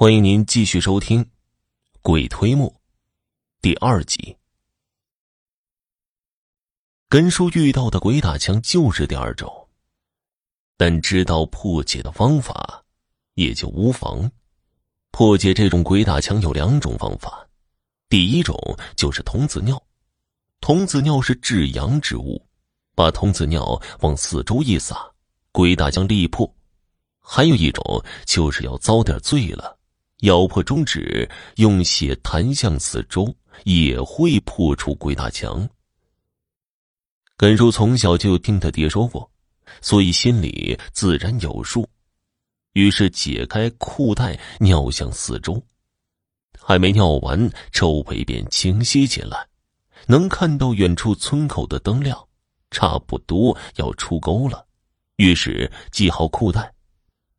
欢迎您继续收听《鬼推磨》第二集。根叔遇到的鬼打墙就是第二种，但知道破解的方法也就无妨。破解这种鬼打墙有两种方法，第一种就是童子尿。童子尿是至阳之物，把童子尿往四周一撒，鬼打墙立破。还有一种就是要遭点罪了。咬破中指，用血弹向四周，也会破除鬼打墙。根叔从小就听他爹说过，所以心里自然有数。于是解开裤带，尿向四周。还没尿完，周围便清晰起来，能看到远处村口的灯亮，差不多要出沟了。于是系好裤带，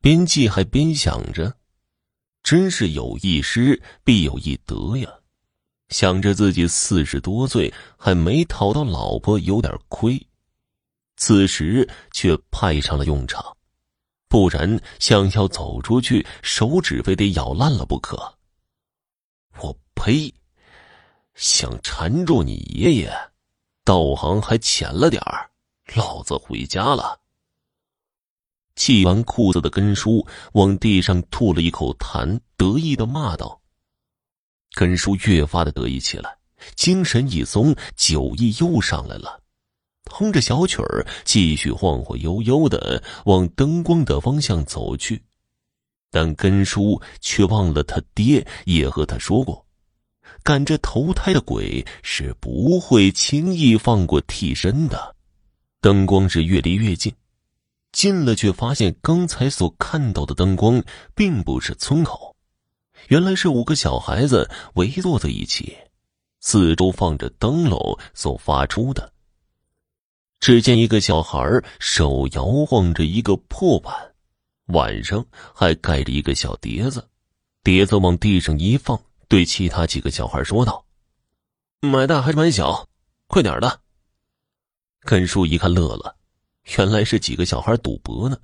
边系还边想着。真是有一失必有一得呀！想着自己四十多岁还没讨到老婆，有点亏。此时却派上了用场，不然想要走出去，手指非得咬烂了不可。我呸！想缠住你爷爷，道行还浅了点儿。老子回家了。系完裤子的根叔往地上吐了一口痰，得意的骂道：“根叔越发的得意起来，精神一松，酒意又上来了，哼着小曲儿，继续晃晃悠悠的往灯光的方向走去。但根叔却忘了他爹也和他说过，赶着投胎的鬼是不会轻易放过替身的。灯光是越离越近。”进了，却发现刚才所看到的灯光并不是村口，原来是五个小孩子围坐在一起，四周放着灯笼所发出的。只见一个小孩手摇晃着一个破碗，碗上还盖着一个小碟子，碟子往地上一放，对其他几个小孩说道：“买大还是买小？快点的。”根叔一看乐了。原来是几个小孩赌博呢，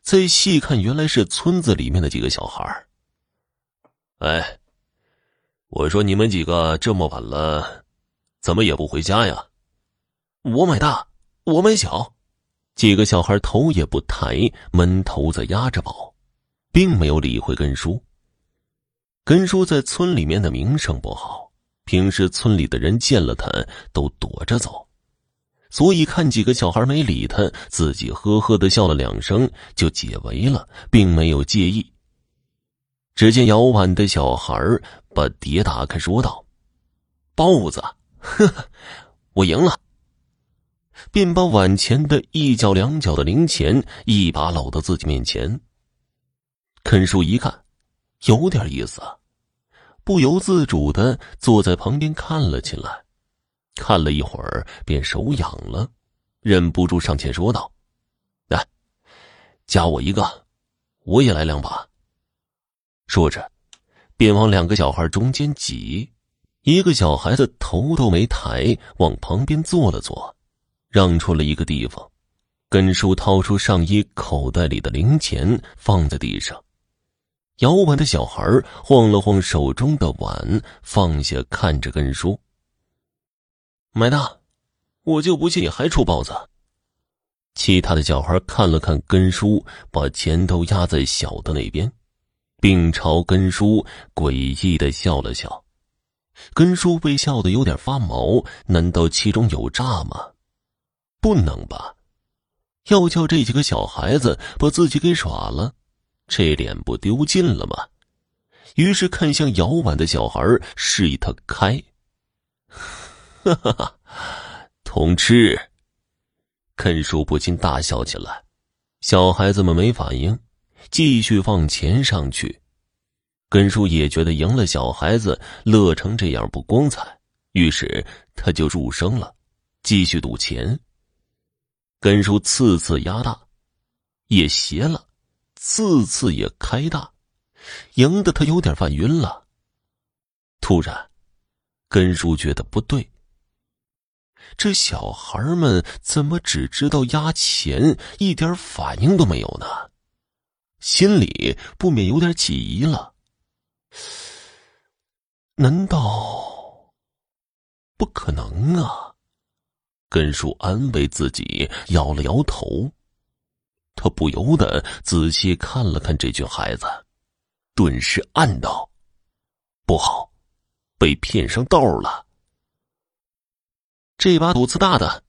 再细看，原来是村子里面的几个小孩。哎，我说你们几个这么晚了，怎么也不回家呀？我买大，我买小，几个小孩头也不抬，闷头在压着宝，并没有理会根叔。根叔在村里面的名声不好，平时村里的人见了他都躲着走。所以看几个小孩没理他，自己呵呵的笑了两声，就解围了，并没有介意。只见摇碗的小孩把碟打开，说道：“包子，呵呵，我赢了。”便把碗前的一角两角的零钱一把搂到自己面前。肯叔一看，有点意思，不由自主的坐在旁边看了起来。看了一会儿，便手痒了，忍不住上前说道：“来，加我一个，我也来两把。”说着，便往两个小孩中间挤。一个小孩子头都没抬，往旁边坐了坐，让出了一个地方。根叔掏出上衣口袋里的零钱，放在地上。摇碗的小孩晃了晃手中的碗，放下，看着根叔。买大，我就不信你还出包子。其他的小孩看了看根叔，把钱都压在小的那边，并朝根叔诡异的笑了笑。根叔被笑得有点发毛，难道其中有诈吗？不能吧！要叫这几个小孩子把自己给耍了，这脸不丢尽了吗？于是看向摇碗的小孩，示意他开。哈哈哈，同吃。肯叔不禁大笑起来，小孩子们没反应，继续放钱上去。根叔也觉得赢了小孩子乐成这样不光彩，于是他就入声了，继续赌钱。根叔次次压大，也斜了，次次也开大，赢得他有点犯晕了。突然，根叔觉得不对。这小孩们怎么只知道压钱，一点反应都没有呢？心里不免有点起疑了。难道不可能啊？根叔安慰自己，摇了摇头。他不由得仔细看了看这群孩子，顿时暗道：“不好，被骗上道了。”这把赌子大的。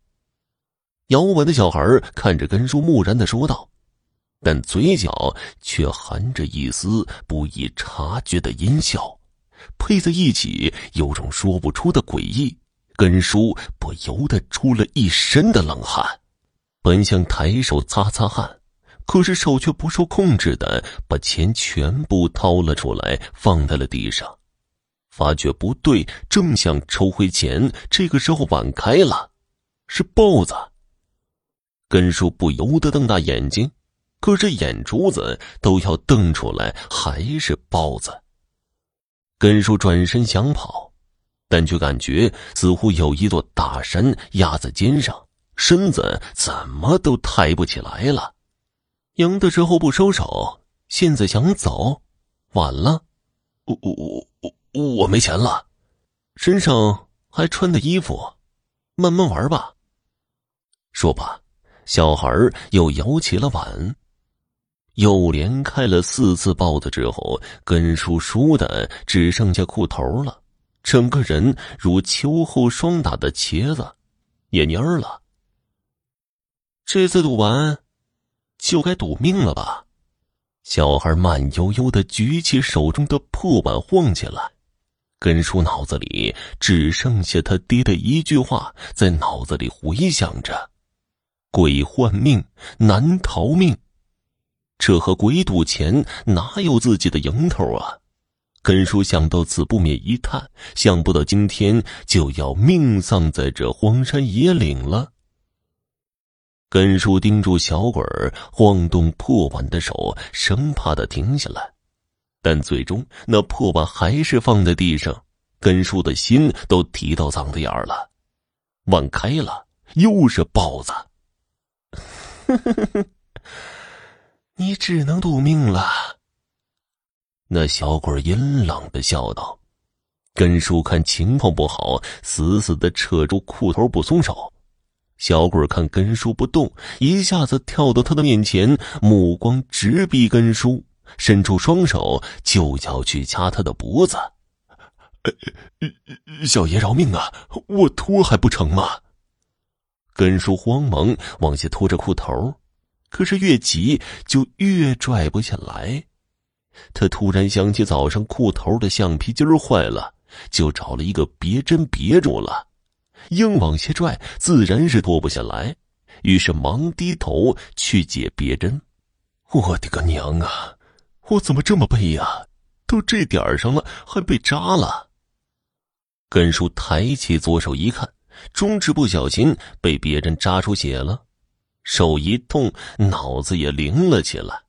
摇稳的小孩看着根叔，木然的说道，但嘴角却含着一丝不易察觉的阴笑，配在一起有种说不出的诡异。根叔不由得出了一身的冷汗，本想抬手擦擦汗。可是手却不受控制的把钱全部掏了出来，放在了地上。发觉不对，正想抽回钱，这个时候碗开了，是豹子。根叔不由得瞪大眼睛，可是眼珠子都要瞪出来，还是豹子。根叔转身想跑，但却感觉似乎有一座大山压在肩上，身子怎么都抬不起来了。赢的时候不收手，现在想走，晚了。我我我我我没钱了，身上还穿的衣服，慢慢玩吧。说罢，小孩又摇起了碗，又连开了四次包子之后，根叔输的只剩下裤头了，整个人如秋后霜打的茄子，也蔫了。这次赌完。就该赌命了吧？小孩慢悠悠的举起手中的破碗，晃起来。根叔脑子里只剩下他爹的一句话，在脑子里回响着：“鬼换命，难逃命。”这和鬼赌钱哪有自己的营头啊？根叔想到此，不免一叹：想不到今天就要命丧在这荒山野岭了。根叔盯住小鬼儿晃动破碗的手，生怕他停下来，但最终那破碗还是放在地上。根叔的心都提到嗓子眼儿了。碗开了，又是包子。你只能赌命了。那小鬼阴冷的笑道。根叔看情况不好，死死的扯住裤头不松手。小鬼看根叔不动，一下子跳到他的面前，目光直逼根叔，伸出双手就要去掐他的脖子。小爷饶命啊！我脱还不成吗？根叔慌忙往下拖着裤头，可是越急就越拽不下来。他突然想起早上裤头的橡皮筋坏了，就找了一个别针别住了。硬往下拽，自然是脱不下来，于是忙低头去解别针。我的个娘啊！我怎么这么背呀？都这点儿上了，还被扎了。根叔抬起左手一看，中指不小心被别人扎出血了，手一痛，脑子也灵了起来，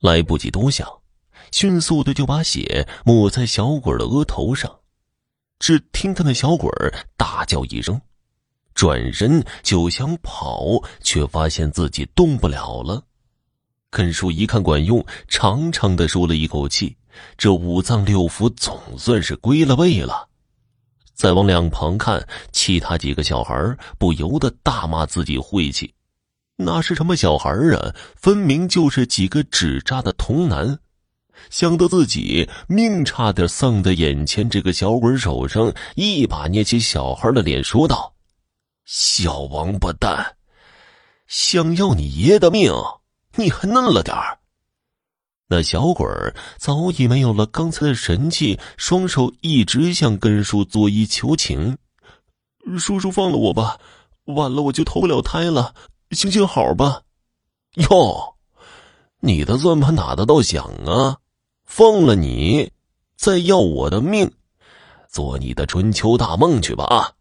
来不及多想，迅速的就把血抹在小鬼的额头上。只听他那小鬼儿大叫一声，转身就想跑，却发现自己动不了了。根叔一看管用，长长的舒了一口气，这五脏六腑总算是归了位了。再往两旁看，其他几个小孩不由得大骂自己晦气，那是什么小孩啊？分明就是几个纸扎的童男。想到自己命差点丧在眼前，这个小鬼手上一把捏起小孩的脸，说道：“小王八蛋，想要你爷的命，你还嫩了点儿。”那小鬼儿早已没有了刚才的神气，双手一直向根叔作揖求情：“叔叔放了我吧，晚了我就投不了胎了，行行好吧。”哟，你的算盘打得倒响啊！放了你，再要我的命，做你的春秋大梦去吧！啊，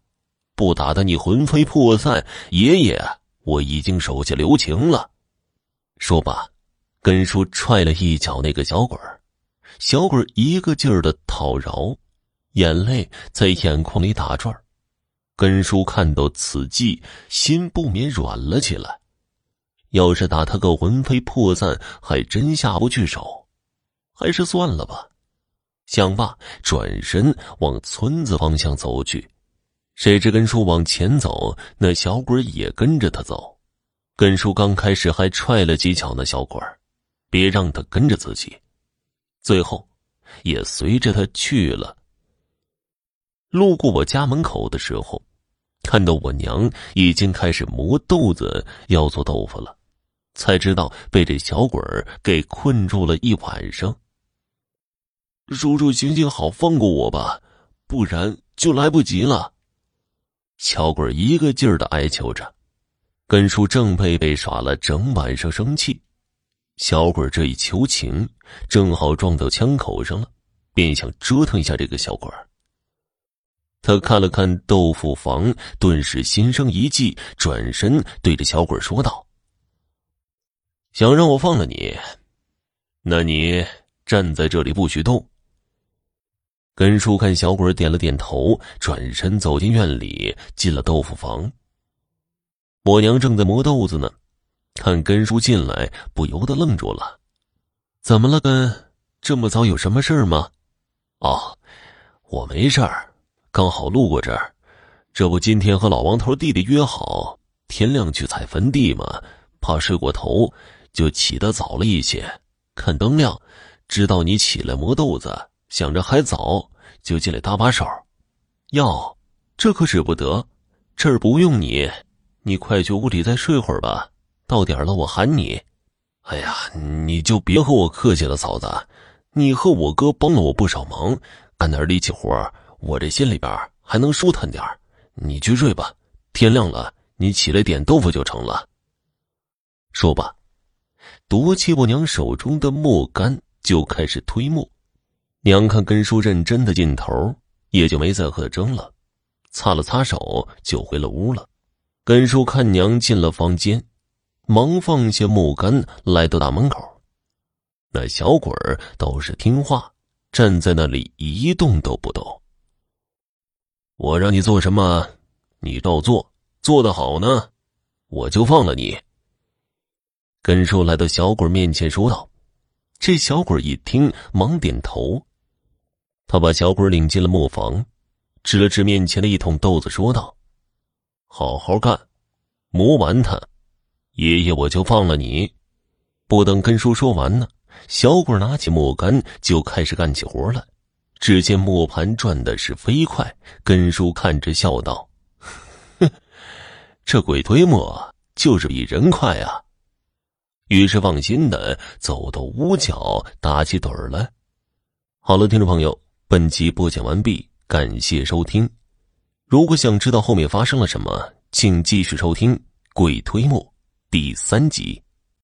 不打得你魂飞魄散，爷爷我已经手下留情了。说罢，根叔踹了一脚那个小鬼儿，小鬼儿一个劲儿的讨饶，眼泪在眼眶里打转根叔看到此际，心不免软了起来。要是打他个魂飞魄散，还真下不去手，还是算了吧。想罢，转身往村子方向走去。谁知根叔往前走，那小鬼也跟着他走。根叔刚开始还踹了几脚那小鬼儿别让他跟着自己。最后，也随着他去了。路过我家门口的时候，看到我娘已经开始磨豆子要做豆腐了，才知道被这小鬼儿给困住了一晚上。叔叔，行行好，放过我吧，不然就来不及了。小鬼一个劲儿的哀求着。根叔正被被耍了整晚上，生气。小鬼这一求情，正好撞到枪口上了，便想折腾一下这个小鬼。他看了看豆腐房，顿时心生一计，转身对着小鬼说道：“想让我放了你，那你站在这里不许动。”根叔看小鬼点了点头，转身走进院里，进了豆腐房。我娘正在磨豆子呢，看根叔进来，不由得愣住了：“怎么了，根？这么早有什么事儿吗？”“哦，我没事儿。”刚好路过这儿，这不今天和老王头弟弟约好天亮去踩坟地嘛，怕睡过头，就起得早了一些。看灯亮，知道你起来磨豆子，想着还早，就进来搭把手。哟，这可使不得，这儿不用你，你快去屋里再睡会儿吧。到点了我喊你。哎呀，你就别和我客气了，嫂子，你和我哥帮了我不少忙，干点力气活我这心里边还能舒坦点你去睡吧，天亮了你起来点豆腐就成了。说罢，夺起我娘手中的木杆就开始推磨。娘看根叔认真的劲头，也就没再和他争了，擦了擦手就回了屋了。根叔看娘进了房间，忙放下木杆，来到大门口。那小鬼儿倒是听话，站在那里一动都不动。我让你做什么，你照做，做得好呢，我就放了你。根叔来到小鬼面前说道：“这小鬼一听，忙点头。他把小鬼领进了磨房，指了指面前的一桶豆子，说道：‘好好干，磨完它，爷爷我就放了你。’不等根叔说完呢，小鬼拿起木杆就开始干起活来。”只见磨盘转的是飞快，根叔看着笑道：“哼，这鬼推磨就是比人快啊。”于是放心的走到屋角打起盹儿来。好了，听众朋友，本集播讲完毕，感谢收听。如果想知道后面发生了什么，请继续收听《鬼推磨》第三集。